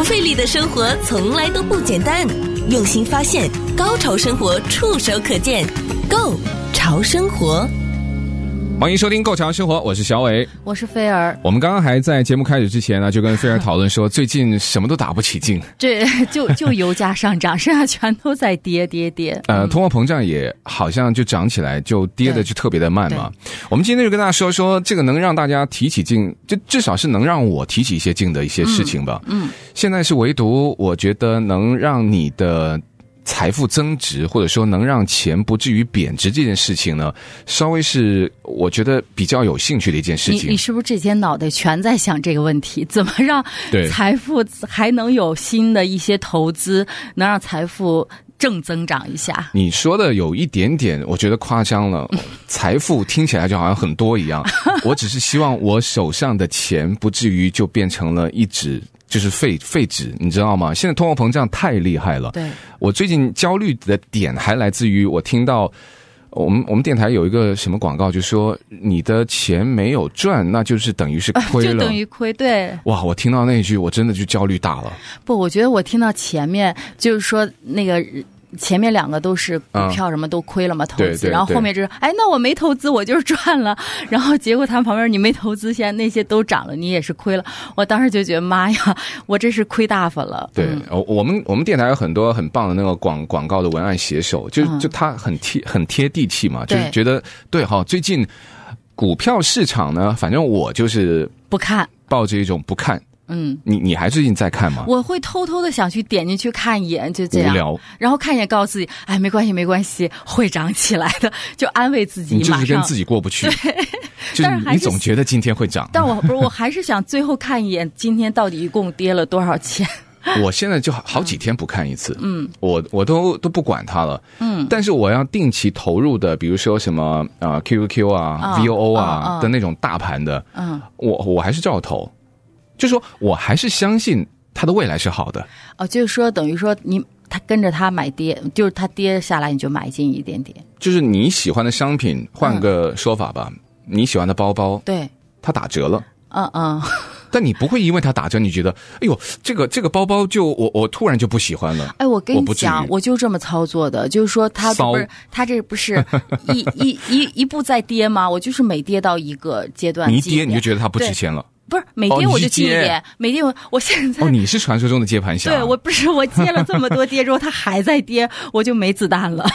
不费力的生活从来都不简单，用心发现，高潮生活触手可见 Go 潮生活。欢迎收听《够强生活》，我是小伟，我是菲儿。我们刚刚还在节目开始之前呢，就跟菲儿讨论说，最近什么都打不起劲。对，就就油价上涨，剩下全都在跌跌跌。呃，通货膨胀也好像就涨起来，就跌的就特别的慢嘛。我们今天就跟大家说说这个能让大家提起劲，就至少是能让我提起一些劲的一些事情吧。嗯，嗯现在是唯独我觉得能让你的。财富增值，或者说能让钱不至于贬值这件事情呢，稍微是我觉得比较有兴趣的一件事情。你你是不是这些脑袋全在想这个问题？怎么让财富还能有新的一些投资，能让财富正增长一下？你说的有一点点，我觉得夸张了。财富听起来就好像很多一样，我只是希望我手上的钱不至于就变成了一纸。就是废废纸，你知道吗？现在通货膨胀太厉害了。对，我最近焦虑的点还来自于我听到我们我们电台有一个什么广告，就说你的钱没有赚，那就是等于是亏了，就等于亏。对，哇！我听到那一句，我真的就焦虑大了。不，我觉得我听到前面就是说那个。前面两个都是股票，什么都亏了嘛，投资，然后后面就是，哎，那我没投资，我就是赚了。然后结果他们旁边你没投资，现在那些都涨了，你也是亏了。我当时就觉得妈呀，我这是亏大发了。对，我们我们电台有很多很棒的那个广广告的文案写手，就就他很贴很贴地气嘛，就是觉得对哈。最近股票市场呢，反正我就是不看，抱着一种不看。嗯，你你还最近在看吗？我会偷偷的想去点进去看一眼，就这样。无聊。然后看一眼，告诉自己，哎，没关系，没关系，会涨起来的，就安慰自己。你就是跟自己过不去。对。就是你总觉得今天会涨。但我不是，我还是想最后看一眼，今天到底一共跌了多少钱？我现在就好几天不看一次。嗯。我我都都不管它了。嗯。但是我要定期投入的，比如说什么啊 QQQ 啊 VOO 啊的那种大盘的，嗯，我我还是照投。就是说我还是相信它的未来是好的哦，就是说等于说你他跟着他买跌，就是他跌下来你就买进一点点。就是你喜欢的商品，换个说法吧，嗯、你喜欢的包包，对，它打折了，嗯嗯，但你不会因为它打折，你觉得哎呦，这个这个包包就我我突然就不喜欢了。哎，我跟你讲，我，我就这么操作的，就是说它不是它这不是 一一一一步在跌吗？我就是每跌到一个阶段，你一跌你就觉得它不值钱了。不是每天我就进一点，哦、每天我我现在哦，你是传说中的接盘侠。对，我不是我接了这么多跌之后，它还在跌，我就没子弹了。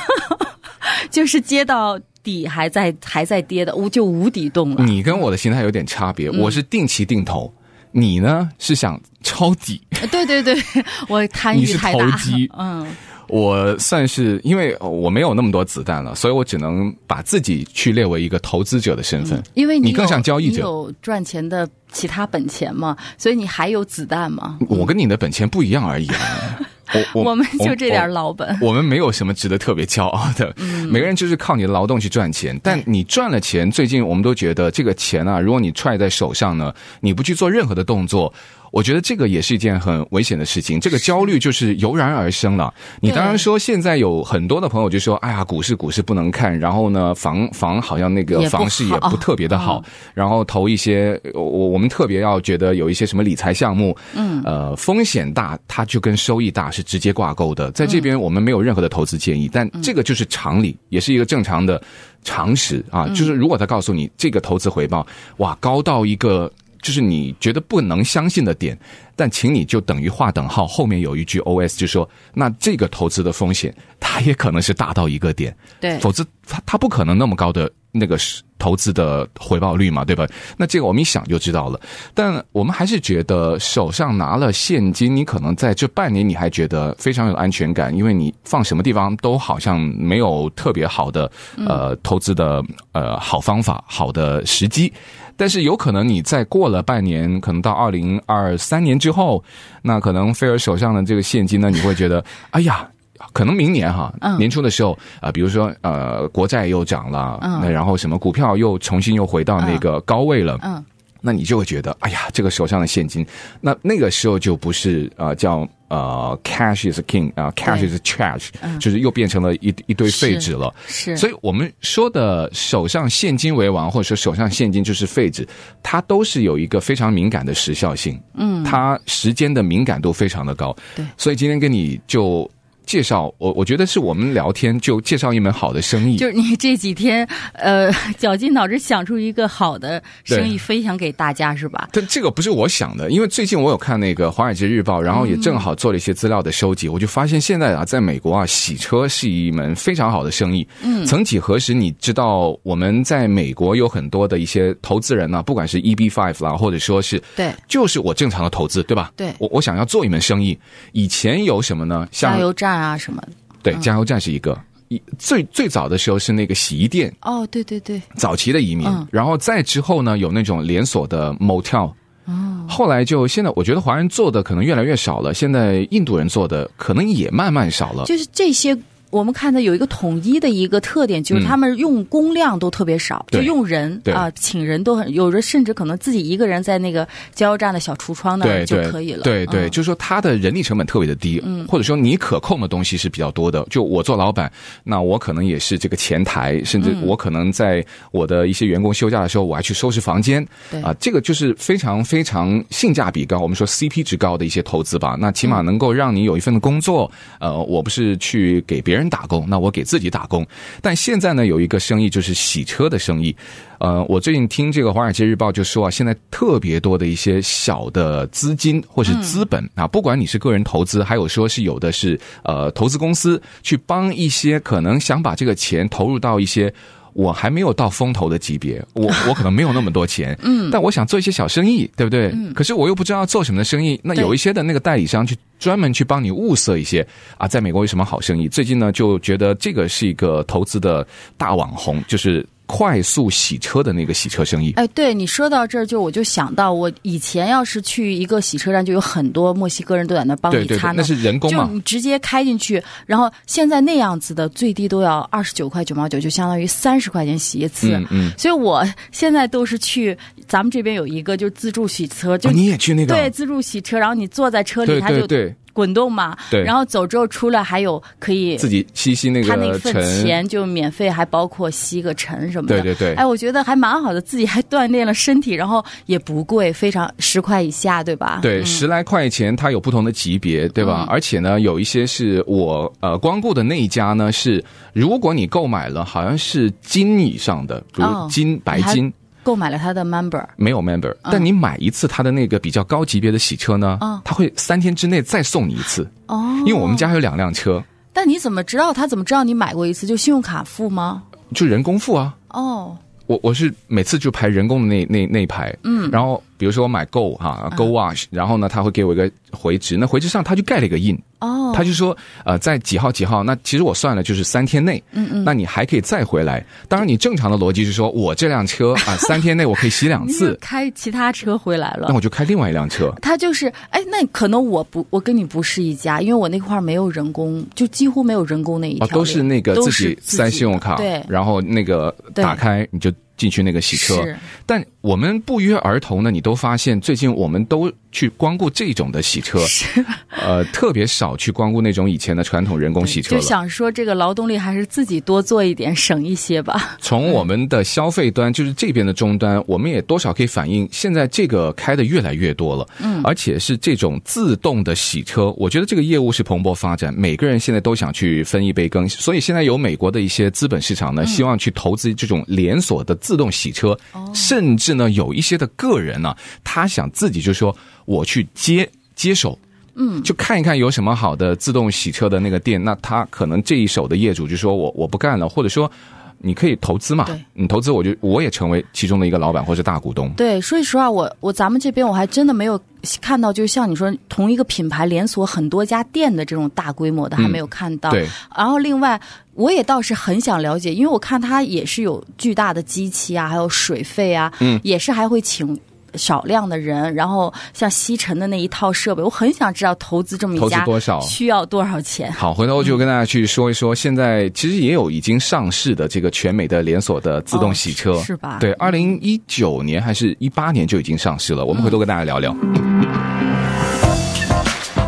就是接到底还在还在跌的，我就无底洞了。你跟我的心态有点差别，嗯、我是定期定投，你呢是想抄底？对对对，我贪欲太大。你是投机，嗯。我算是因为我没有那么多子弹了，所以我只能把自己去列为一个投资者的身份。因为你，你更像交易者，你有赚钱的其他本钱嘛，所以你还有子弹吗。我跟你的本钱不一样而已啊。我我，我们就这点老本我，我们没有什么值得特别骄傲的。嗯，每个人就是靠你的劳动去赚钱，但你赚了钱，最近我们都觉得这个钱啊，如果你揣在手上呢，你不去做任何的动作。我觉得这个也是一件很危险的事情，这个焦虑就是油然而生了。你当然说现在有很多的朋友就说：“哎呀，股市股市不能看。”然后呢，房房好像那个房市也不特别的好。然后投一些我我们特别要觉得有一些什么理财项目，嗯，呃，风险大，它就跟收益大是直接挂钩的。在这边我们没有任何的投资建议，但这个就是常理，也是一个正常的常识啊。就是如果他告诉你这个投资回报哇高到一个。就是你觉得不能相信的点，但请你就等于划等号，后面有一句 OS，就说那这个投资的风险，它也可能是大到一个点，对，否则它它不可能那么高的那个投资的回报率嘛，对吧？那这个我们一想就知道了。但我们还是觉得手上拿了现金，你可能在这半年你还觉得非常有安全感，因为你放什么地方都好像没有特别好的呃投资的呃好方法、好的时机。但是有可能你再过了半年，可能到二零二三年之后，那可能菲尔手上的这个现金呢，你会觉得，哎呀。可能明年哈，年初的时候啊、呃，比如说呃，国债又涨了，那、嗯、然后什么股票又重新又回到那个高位了，嗯，那你就会觉得，哎呀，这个手上的现金，那那个时候就不是啊、呃，叫呃，cash is king 啊、呃、，cash is trash，、嗯、就是又变成了一一堆废纸了，是，是所以我们说的手上现金为王，或者说手上现金就是废纸，它都是有一个非常敏感的时效性，嗯，它时间的敏感度非常的高，对，所以今天跟你就。介绍我，我觉得是我们聊天就介绍一门好的生意。就是你这几天呃绞尽脑汁想出一个好的生意分享给大家是吧？但这个不是我想的，因为最近我有看那个《华尔街日报》，然后也正好做了一些资料的收集，嗯、我就发现现在啊，在美国啊，洗车是一门非常好的生意。嗯，曾几何时，你知道我们在美国有很多的一些投资人呢、啊，不管是 EB Five 啦，或者说是对，就是我正常的投资，对吧？对，我我想要做一门生意，以前有什么呢？像加油站。啊什么的？对，加油站是一个。一最最早的时候是那个洗衣店。哦，对对对。早期的移民，嗯、然后再之后呢，有那种连锁的 motel。哦。后来就现在，我觉得华人做的可能越来越少了。现在印度人做的可能也慢慢少了。就是这些。我们看到有一个统一的一个特点，就是他们用工量都特别少，嗯、就用人啊，请人都很，有的甚至可能自己一个人在那个加油站的小橱窗那儿就可以了。对对，就是说他的人力成本特别的低，嗯，或者说你可控的东西是比较多的。就我做老板，那我可能也是这个前台，甚至我可能在我的一些员工休假的时候，我还去收拾房间。对啊，这个就是非常非常性价比高，我们说 CP 值高的一些投资吧。那起码能够让你有一份工作，呃，我不是去给别人。打工，那我给自己打工。但现在呢，有一个生意就是洗车的生意。呃，我最近听这个《华尔街日报》就说啊，现在特别多的一些小的资金或是资本、嗯、啊，不管你是个人投资，还有说是有的是呃投资公司去帮一些可能想把这个钱投入到一些。我还没有到风投的级别，我 我可能没有那么多钱，嗯，但我想做一些小生意，对不对？嗯，可是我又不知道做什么的生意。那有一些的那个代理商去专门去帮你物色一些啊，在美国有什么好生意？最近呢，就觉得这个是一个投资的大网红，就是。快速洗车的那个洗车生意，哎，对你说到这儿，就我就想到，我以前要是去一个洗车站，就有很多墨西哥人都在那帮你擦，那是人工嘛，就你直接开进去，然后现在那样子的最低都要二十九块九毛九，就相当于三十块钱洗一次。嗯嗯，所以我现在都是去咱们这边有一个就是自助洗车，就、哦、你也去那个对自助洗车，然后你坐在车里，他就对。滚动嘛，对，然后走之后出来还有可以自己吸吸那个，他那份钱就免费，还包括吸个尘什么的。对对对，哎，我觉得还蛮好的，自己还锻炼了身体，然后也不贵，非常十块以下，对吧？对，嗯、十来块钱，它有不同的级别，对吧？嗯、而且呢，有一些是我呃光顾的那一家呢，是如果你购买了，好像是金以上的，比如金、哦、白金。购买了他的 member 没有 member，、嗯、但你买一次他的那个比较高级别的洗车呢，他、嗯、会三天之内再送你一次。哦，因为我们家还有两辆车。但你怎么知道？他怎么知道你买过一次？就信用卡付吗？就人工付啊。哦，我我是每次就排人工的那那那一排。嗯，然后比如说我买 Go 哈 Go Wash，、嗯、然后呢他会给我一个回执，那回执上他就盖了一个印。哦，他就说，呃，在几号几号？那其实我算了，就是三天内。嗯嗯，那你还可以再回来。当然，你正常的逻辑是说，我这辆车啊，三天内我可以洗两次。开其他车回来了，那我就开另外一辆车。他就是，哎，那可能我不，我跟你不是一家，因为我那块儿没有人工，就几乎没有人工那一条、哦。都是那个自己塞信用卡，对，然后那个打开你就进去那个洗车。但我们不约而同呢，你都发现最近我们都。去光顾这种的洗车，是呃，特别少去光顾那种以前的传统人工洗车了。就想说，这个劳动力还是自己多做一点，省一些吧。从我们的消费端，就是这边的终端，我们也多少可以反映，现在这个开的越来越多了。嗯，而且是这种自动的洗车，我觉得这个业务是蓬勃发展，每个人现在都想去分一杯羹。所以现在有美国的一些资本市场呢，希望去投资这种连锁的自动洗车，嗯、甚至呢，有一些的个人呢，他想自己就说。我去接接手，嗯，就看一看有什么好的自动洗车的那个店，那他可能这一手的业主就说我我不干了，或者说你可以投资嘛，你投资，我就我也成为其中的一个老板或者大股东。对，说实话，我我咱们这边我还真的没有看到，就像你说同一个品牌连锁很多家店的这种大规模的还没有看到。嗯、对，然后另外我也倒是很想了解，因为我看他也是有巨大的机器啊，还有水费啊，嗯，也是还会请。少量的人，然后像吸尘的那一套设备，我很想知道投资这么一家投资多少，需要多少钱。好，回头就跟大家去说一说，嗯、现在其实也有已经上市的这个全美的连锁的自动洗车，哦、是吧？对，二零一九年还是一八年就已经上市了。嗯、我们回头跟大家聊聊。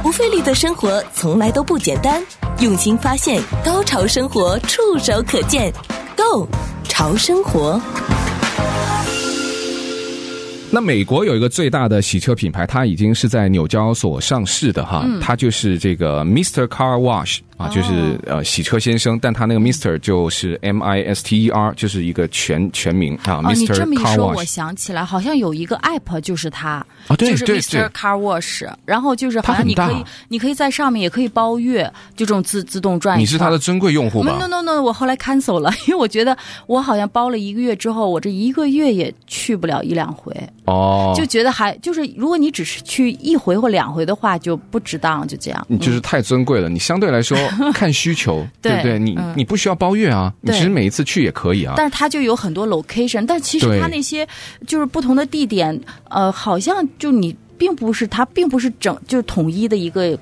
不费力的生活从来都不简单，用心发现，高潮生活触手可见，Go 潮生活。那美国有一个最大的洗车品牌，它已经是在纽交所上市的哈，嗯、它就是这个 Mister Car Wash。啊，就是呃，洗车先生，但他那个 Mister 就是 M I S T E R，就是一个全全名啊。哦，你这么一说，我想起来，好像有一个 App 就是它，啊，对，就是 Mister Car Wash，然后就是好像你可以，你可以在上面也可以包月，就这种自自动转。你是它的珍贵用户吗？No No No，我后来 cancel 了，因为我觉得我好像包了一个月之后，我这一个月也去不了一两回。哦，就觉得还就是，如果你只是去一回或两回的话，就不值当，就这样。你就是太尊贵了，你相对来说。看需求，对不对？你你不需要包月啊，你其实每一次去也可以啊。但是它就有很多 location，但其实它那些就是不同的地点，呃，好像就你并不是它并不是整就是统一的一个。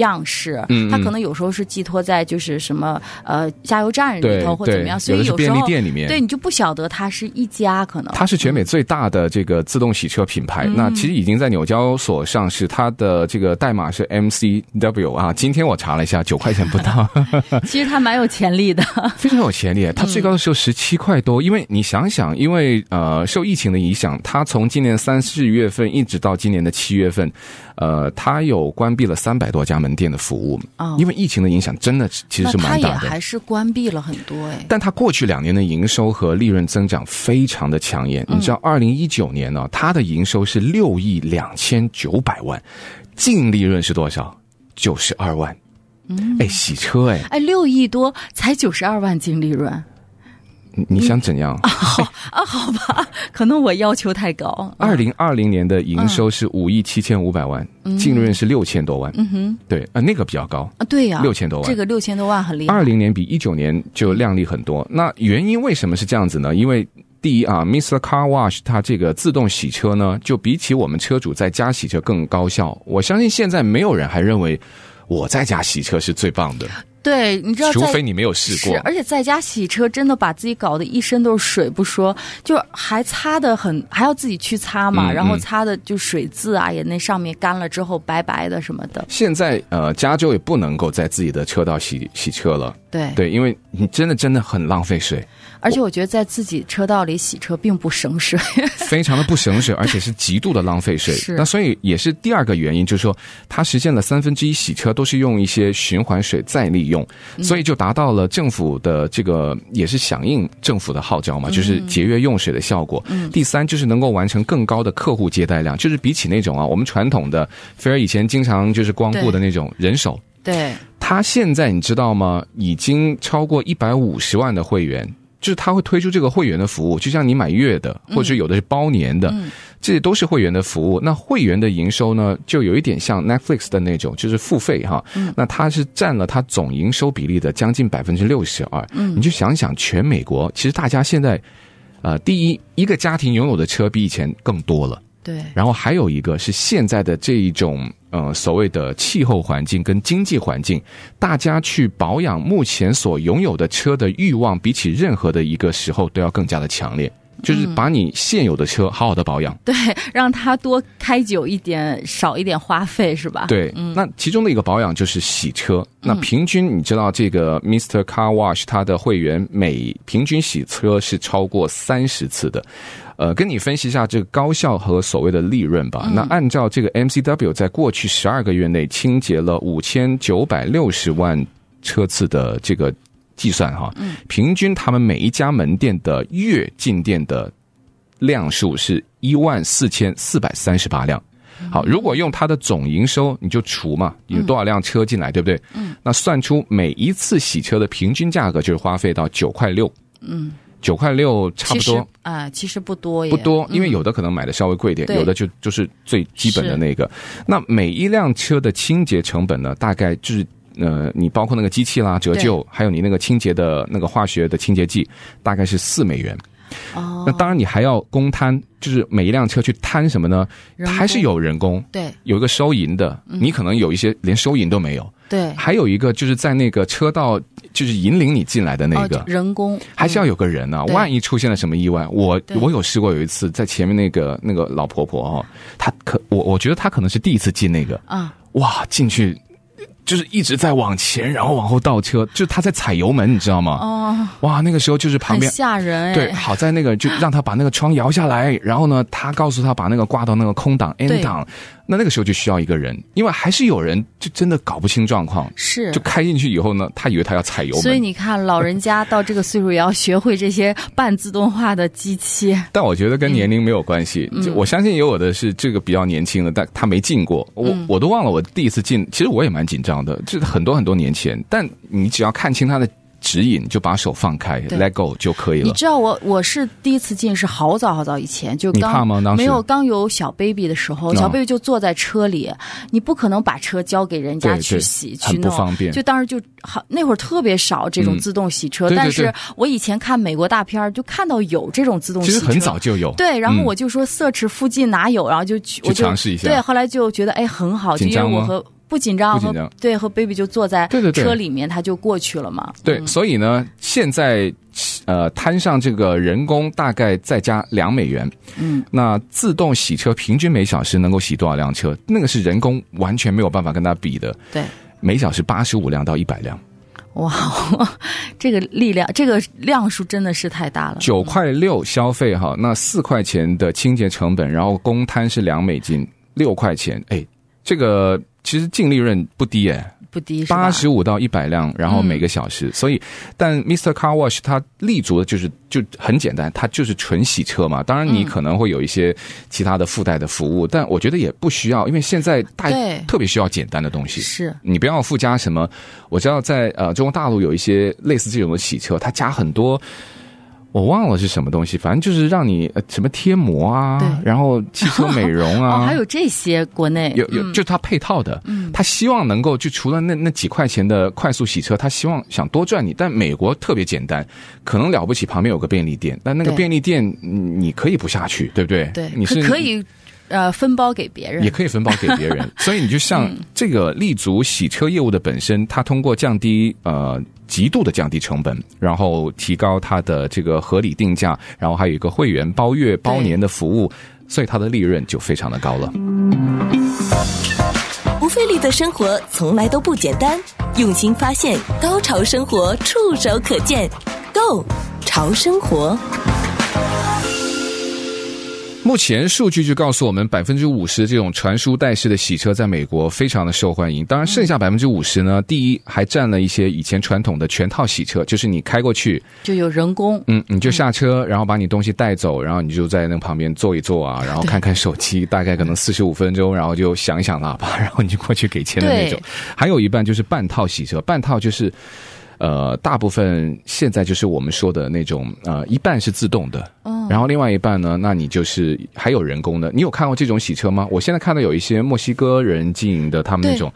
样式，嗯它可能有时候是寄托在就是什么呃加油站里头或怎么样，所以有时候便利店里面，对你就不晓得它是一家可能。它是全美最大的这个自动洗车品牌，嗯、那其实已经在纽交所上市，它的这个代码是 MCW 啊。今天我查了一下，九块钱不到。其实它蛮有潜力的，非常有潜力。它最高的时候十七块多，因为你想想，因为呃受疫情的影响，它从今年三四月份一直到今年的七月份。呃，它有关闭了三百多家门店的服务，哦，因为疫情的影响真的其实是蛮大的。还是关闭了很多哎。但他过去两年的营收和利润增长非常的抢眼。嗯、你知道，二零一九年呢，他的营收是六亿两千九百万，净利润是多少？九十二万。嗯，哎，洗车哎，哎，六亿多才九十二万净利润。你想怎样？啊 好啊，好吧，可能我要求太高。二零二零年的营收是五亿七千五百万，净利润是六千多万。嗯哼，对啊，那个比较高啊，对呀，六千多万，这个六千多万很厉害。二零年比一九年就靓丽很多。那原因为什么是这样子呢？因为第一啊，Mr. Car Wash 它这个自动洗车呢，就比起我们车主在家洗车更高效。我相信现在没有人还认为我在家洗车是最棒的。对，你知道，除非你没有试过，而且在家洗车真的把自己搞得一身都是水不说，就还擦的很，还要自己去擦嘛，然后擦的就水渍啊，也那上面干了之后白白的什么的。现在呃，加州也不能够在自己的车道洗洗车了，对对，因为你真的真的很浪费水。而且我觉得在自己车道里洗车并不省水，非常的不省水，而且是极度的浪费水。那所以也是第二个原因，就是说它实现了三分之一洗车都是用一些循环水再利用，所以就达到了政府的这个也是响应政府的号召嘛，就是节约用水的效果。嗯，第三就是能够完成更高的客户接待量，就是比起那种啊我们传统的菲儿以前经常就是光顾的那种人手，对，他现在你知道吗？已经超过一百五十万的会员。就是他会推出这个会员的服务，就像你买月的，或者有的是包年的，嗯、这些都是会员的服务。那会员的营收呢，就有一点像 Netflix 的那种，就是付费哈。嗯、那它是占了它总营收比例的将近百分之六十二。嗯，你就想想，全美国其实大家现在，呃，第一一个家庭拥有的车比以前更多了。对，然后还有一个是现在的这一种呃所谓的气候环境跟经济环境，大家去保养目前所拥有的车的欲望，比起任何的一个时候都要更加的强烈。就是把你现有的车好好的保养，对，让它多开久一点，少一点花费，是吧？对，嗯，那其中的一个保养就是洗车。那平均你知道这个 Mr. Car Wash 它的会员每平均洗车是超过三十次的。呃，跟你分析一下这个高效和所谓的利润吧。那按照这个 MCW 在过去十二个月内清洁了五千九百六十万车次的这个。计算哈，平均他们每一家门店的月进店的量数是一万四千四百三十八辆。好，如果用它的总营收，你就除嘛，有多少辆车进来，对不对？嗯，那算出每一次洗车的平均价格就是花费到九块六。嗯。九块六差不多。啊、呃，其实不多耶，不多，因为有的可能买的稍微贵一点，嗯、有的就就是最基本的那个。那每一辆车的清洁成本呢，大概就是呃，你包括那个机器啦、折旧，还有你那个清洁的那个化学的清洁剂，大概是四美元。哦，那当然你还要公摊，就是每一辆车去摊什么呢？还是有人工，对，有一个收银的，嗯、你可能有一些连收银都没有。对，还有一个就是在那个车道，就是引领你进来的那个、哦、人工，还是要有个人呢、啊。嗯、万一出现了什么意外，我我有试过有一次在前面那个那个老婆婆哦，她可我我觉得她可能是第一次进那个。啊，哇，进去。就是一直在往前，然后往后倒车，就他在踩油门，你知道吗？哦，哇，那个时候就是旁边吓人，对，好在那个就让他把那个窗摇下来，然后呢，他告诉他把那个挂到那个空档 N 档。那那个时候就需要一个人，因为还是有人就真的搞不清状况，是就开进去以后呢，他以为他要踩油门。所以你看，老人家到这个岁数也要学会这些半自动化的机器。但我觉得跟年龄没有关系，嗯、就我相信有我的是这个比较年轻的，但他没进过，我、嗯、我都忘了我第一次进，其实我也蛮紧张的，就是很多很多年前，但你只要看清他的。指引就把手放开，let go 就可以了。你知道我我是第一次进是好早好早以前就刚你怕吗？当时没有刚有小 baby 的时候，小 baby 就坐在车里，哦、你不可能把车交给人家去洗去弄，很不方便。就当时就好那会儿特别少这种自动洗车，嗯、但是我以前看美国大片就看到有这种自动洗车，其实很早就有。对，然后我就说色池附近哪有，然后就去我就尝试一下。对，后来就觉得哎很好，就因为我和。不紧张，不紧张，对，和 baby 就坐在车里面，他就过去了嘛。对，所以呢，现在呃摊上这个人工大概再加两美元，嗯，那自动洗车平均每小时能够洗多少辆车？那个是人工完全没有办法跟他比的。对，每小时八十五辆到一百辆。哇，这个力量，这个量数真的是太大了。九块六消费哈，那四块钱的清洁成本，然后公摊是两美金，六块钱，哎，这个。其实净利润不低哎，不低，八十五到一百辆，然后每个小时。嗯、所以，但 Mr. Car Wash 它立足的就是就很简单，它就是纯洗车嘛。当然，你可能会有一些其他的附带的服务，嗯、但我觉得也不需要，因为现在大家特别需要简单的东西。是你不要附加什么。我知道在呃中国大陆有一些类似这种的洗车，它加很多。我忘了是什么东西，反正就是让你什么贴膜啊，然后汽车美容啊，哦，还有这些国内有有，就他配套的，嗯，他希望能够就除了那那几块钱的快速洗车，他希望想多赚你。但美国特别简单，可能了不起，旁边有个便利店，但那个便利店你可以不下去，对不对？对，你是可以呃分包给别人，也可以分包给别人。所以你就像这个立足洗车业务的本身，它通过降低呃。极度的降低成本，然后提高它的这个合理定价，然后还有一个会员包月包年的服务，所以它的利润就非常的高了。不费力的生活从来都不简单，用心发现，高潮生活触手可见，Go 潮生活。目前数据就告诉我们，百分之五十这种传输带式的洗车在美国非常的受欢迎。当然，剩下百分之五十呢，第一还占了一些以前传统的全套洗车，就是你开过去就有人工，嗯，你就下车，然后把你东西带走，然后你就在那旁边坐一坐啊，然后看看手机，大概可能四十五分钟，然后就响一响喇叭，然后你就过去给钱的那种。还有一半就是半套洗车，半套就是。呃，大部分现在就是我们说的那种，呃，一半是自动的，嗯，然后另外一半呢，那你就是还有人工的。你有看过这种洗车吗？我现在看到有一些墨西哥人经营的，他们那种，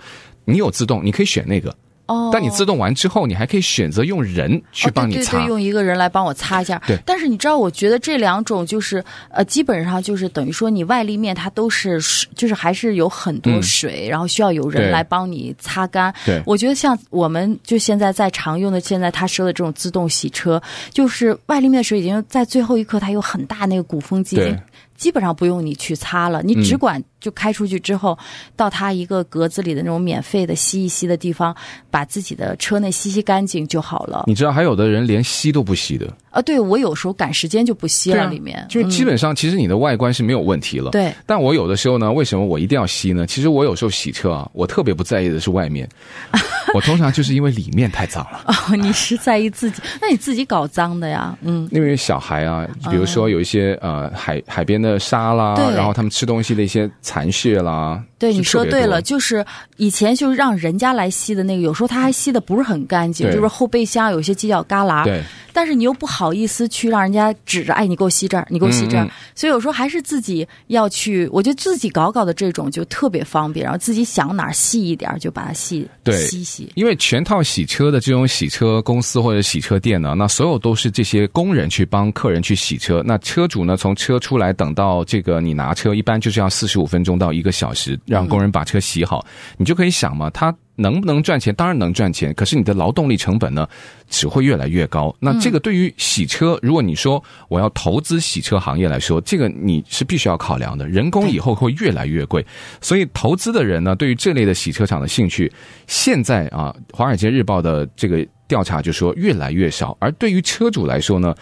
你有自动，你可以选那个。哦，但你自动完之后，你还可以选择用人去帮你擦，哦、对对对，用一个人来帮我擦一下。对，但是你知道，我觉得这两种就是呃，基本上就是等于说你外立面它都是，就是还是有很多水，嗯、然后需要有人来帮你擦干。对，我觉得像我们就现在在常用的，现在他说的这种自动洗车，就是外立面的水已经在最后一刻，它有很大那个鼓风机。对。基本上不用你去擦了，你只管就开出去之后，嗯、到它一个格子里的那种免费的吸一吸的地方，把自己的车内吸吸干净就好了。你知道还有的人连吸都不吸的啊？对，我有时候赶时间就不吸了，里面、啊、就是基本上其实你的外观是没有问题了。对、嗯，但我有的时候呢，为什么我一定要吸呢？其实我有时候洗车啊，我特别不在意的是外面，我通常就是因为里面太脏了。哦，你是在意自己？那你自己搞脏的呀？嗯，因为小孩啊，比如说有一些、嗯、呃海海边。的沙啦，对然后他们吃东西的一些残屑啦。对，你说对了，就是以前就是让人家来吸的那个，有时候他还吸的不是很干净，就是后备箱有些犄角旮旯。对。但是你又不好意思去让人家指着，哎，你给我吸这儿，你给我吸这儿。嗯嗯，所以有时候还是自己要去，我觉得自己搞搞的这种就特别方便，然后自己想哪儿细一点就把它细对细细。因为全套洗车的这种洗车公司或者洗车店呢，那所有都是这些工人去帮客人去洗车，那车主呢，从车出来等到这个你拿车，一般就是要四十五分钟到一个小时，让工人把车洗好，嗯、你就可以想嘛，他。能不能赚钱？当然能赚钱，可是你的劳动力成本呢，只会越来越高。那这个对于洗车，如果你说我要投资洗车行业来说，这个你是必须要考量的。人工以后会越来越贵，所以投资的人呢，对于这类的洗车厂的兴趣，现在啊，《华尔街日报》的这个调查就说越来越少。而对于车主来说呢，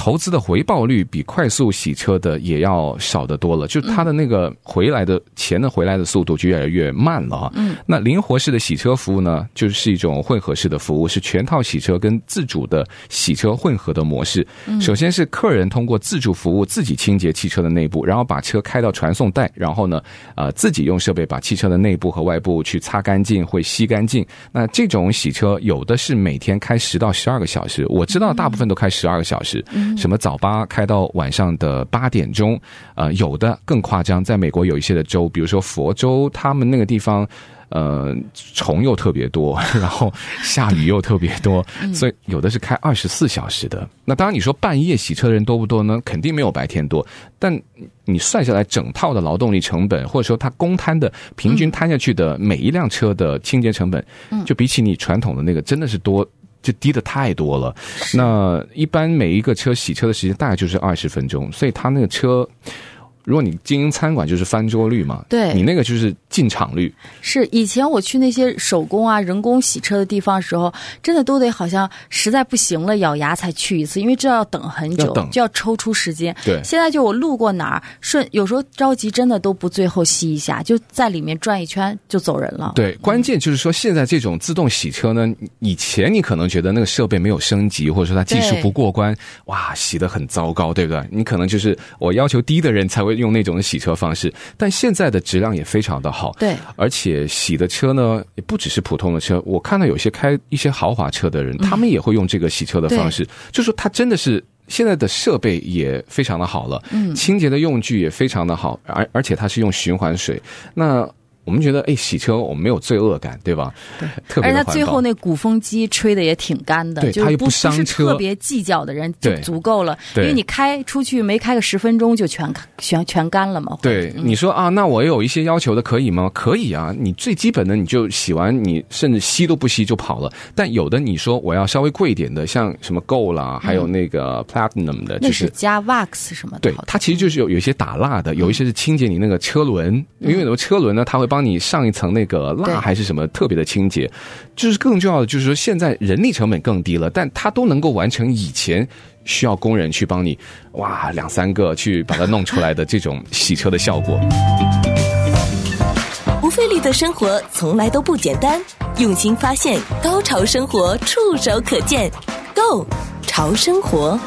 投资的回报率比快速洗车的也要少得多了，就它的那个回来的钱的回来的速度就越来越慢了啊。嗯，那灵活式的洗车服务呢，就是一种混合式的服务，是全套洗车跟自主的洗车混合的模式。首先是客人通过自助服务自己清洁汽车的内部，然后把车开到传送带，然后呢，呃，自己用设备把汽车的内部和外部去擦干净，会吸干净。那这种洗车有的是每天开十到十二个小时，我知道大部分都开十二个小时。什么早八开到晚上的八点钟，呃，有的更夸张，在美国有一些的州，比如说佛州，他们那个地方，呃，虫又特别多，然后下雨又特别多，所以有的是开二十四小时的。那当然，你说半夜洗车的人多不多呢？肯定没有白天多，但你算下来整套的劳动力成本，或者说它公摊的平均摊下去的每一辆车的清洁成本，就比起你传统的那个真的是多。就低的太多了，那一般每一个车洗车的时间大概就是二十分钟，所以他那个车。如果你经营餐馆，就是翻桌率嘛，对，你那个就是进场率。是以前我去那些手工啊、人工洗车的地方的时候，真的都得好像实在不行了，咬牙才去一次，因为这要等很久，等就要抽出时间。对，现在就我路过哪儿顺，有时候着急，真的都不最后吸一下，就在里面转一圈就走人了。对，关键就是说现在这种自动洗车呢，以前你可能觉得那个设备没有升级，或者说它技术不过关，哇，洗得很糟糕，对不对？你可能就是我要求低的人才会。用那种的洗车方式，但现在的质量也非常的好。对，而且洗的车呢，也不只是普通的车。我看到有些开一些豪华车的人，他们也会用这个洗车的方式。嗯、就说他真的是现在的设备也非常的好了，嗯，清洁的用具也非常的好，而而且它是用循环水。那我们觉得，哎，洗车我们没有罪恶感，对吧？对，特别。而且他最后那鼓风机吹的也挺干的，对，他又不伤车，特别计较的人就足够了。因为你开出去没开个十分钟就全全全干了嘛。对，你说啊，那我有一些要求的可以吗？可以啊，你最基本的你就洗完，你甚至吸都不吸就跑了。但有的你说我要稍微贵一点的，像什么 Gold 啦，还有那个 Platinum 的，就是、加 Wax 什么的。对，它其实就是有有一些打蜡的，有一些是清洁你那个车轮，嗯、因为有的车轮呢，它会帮。帮你上一层那个蜡还是什么特别的清洁，就是更重要的就是说，现在人力成本更低了，但它都能够完成以前需要工人去帮你哇两三个去把它弄出来的这种洗车的效果。不费力的生活从来都不简单，用心发现，高潮生活触手可见，Go 潮生活。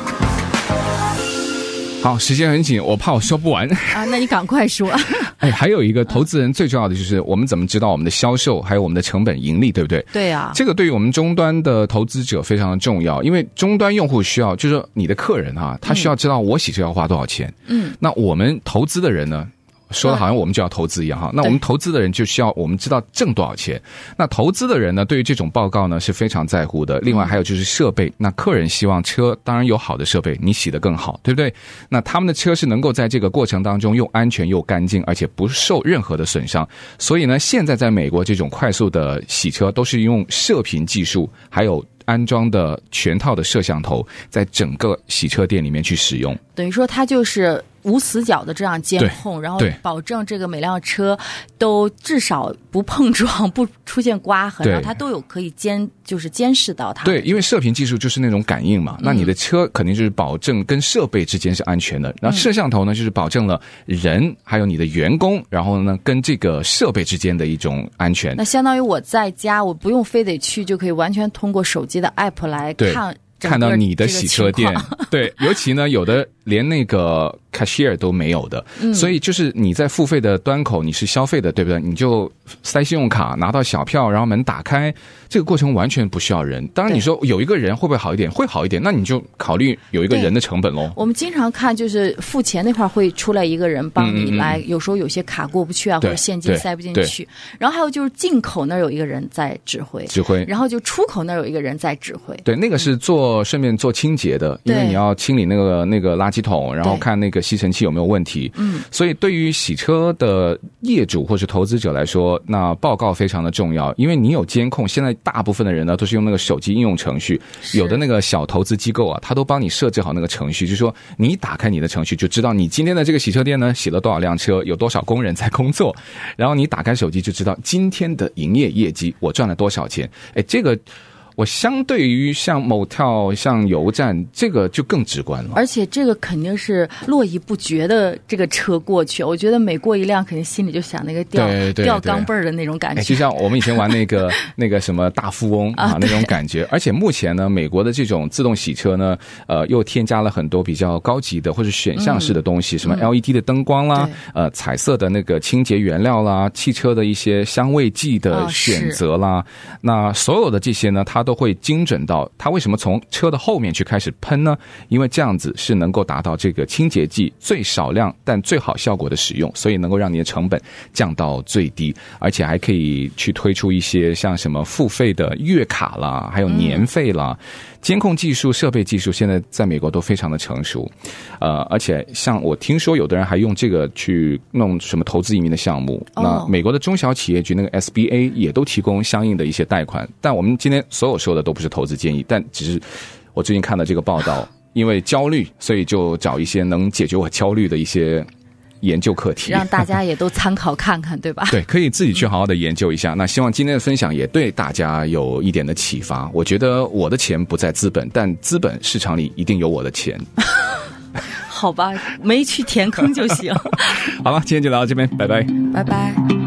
好，时间很紧，我怕我说不完啊，那你赶快说。哎，还有一个投资人最重要的就是，我们怎么知道我们的销售还有我们的成本盈利，对不对？对啊，这个对于我们终端的投资者非常的重要，因为终端用户需要，就是说你的客人啊，他需要知道我洗车要花多少钱。嗯，那我们投资的人呢？说的好像我们就要投资一样哈，那我们投资的人就需要我们知道挣多少钱。那投资的人呢，对于这种报告呢是非常在乎的。另外还有就是设备，那客人希望车当然有好的设备，你洗得更好，对不对？那他们的车是能够在这个过程当中又安全又干净，而且不受任何的损伤。所以呢，现在在美国这种快速的洗车都是用射频技术，还有安装的全套的摄像头，在整个洗车店里面去使用。等于说，它就是。无死角的这样监控，然后保证这个每辆车都至少不碰撞、不出现刮痕，然后它都有可以监，就是监视到它。对，因为射频技术就是那种感应嘛，那你的车肯定就是保证跟设备之间是安全的。嗯、然后摄像头呢，就是保证了人还有你的员工，然后呢跟这个设备之间的一种安全。那相当于我在家，我不用非得去，就可以完全通过手机的 app 来看。看到你的洗车店，对，尤其呢，有的连那个 cashier 都没有的，嗯，所以就是你在付费的端口，你是消费的，对不对？你就塞信用卡拿到小票，然后门打开，这个过程完全不需要人。当然你说有一个人会不会好一点？会好一点，那你就考虑有一个人的成本喽。我们经常看就是付钱那块会出来一个人帮你来，嗯嗯嗯，有时候有些卡过不去啊，或者现金塞不进去。然后还有就是进口那儿有一个人在指挥，指挥，然后就出口那儿有一个人在指挥。对，那个是做顺便做清洁的，因为你要清理那个那个垃圾桶，然后看那个吸尘器有没有问题。嗯，所以对于洗车的业主或是投资者来说，那报告非常的重要，因为你有监控。现在大部分的人呢都是用那个手机应用程序，有的那个小投资机构啊，他都帮你设置好那个程序，就是说你打开你的程序就知道你今天的这个洗车店呢洗了多少辆车，有多少工人在工作，然后你打开手机就知道今天的营业业绩，我赚了多少钱。哎，这个。我相对于像 motel 像油站，这个就更直观了。而且这个肯定是络绎不绝的这个车过去，我觉得每过一辆，肯定心里就想那个掉掉钢镚儿的那种感觉。就像我们以前玩那个 那个什么大富翁啊那种感觉。而且目前呢，美国的这种自动洗车呢，呃，又添加了很多比较高级的或者选项式的东西，嗯、什么 LED 的灯光啦，呃，彩色的那个清洁原料啦，汽车的一些香味剂的选择啦，哦、那所有的这些呢，它都会精准到它为什么从车的后面去开始喷呢？因为这样子是能够达到这个清洁剂最少量但最好效果的使用，所以能够让你的成本降到最低，而且还可以去推出一些像什么付费的月卡啦，还有年费啦。监控技术、设备技术现在在美国都非常的成熟，呃，而且像我听说有的人还用这个去弄什么投资移民的项目。那美国的中小企业局那个 SBA 也都提供相应的一些贷款。但我们今天所有说的都不是投资建议，但只是我最近看了这个报道，因为焦虑，所以就找一些能解决我焦虑的一些。研究课题，让大家也都参考看看，对吧？对，可以自己去好好的研究一下。那希望今天的分享也对大家有一点的启发。我觉得我的钱不在资本，但资本市场里一定有我的钱。好吧，没去填坑就行。好了，今天就聊到这边，拜拜，拜拜。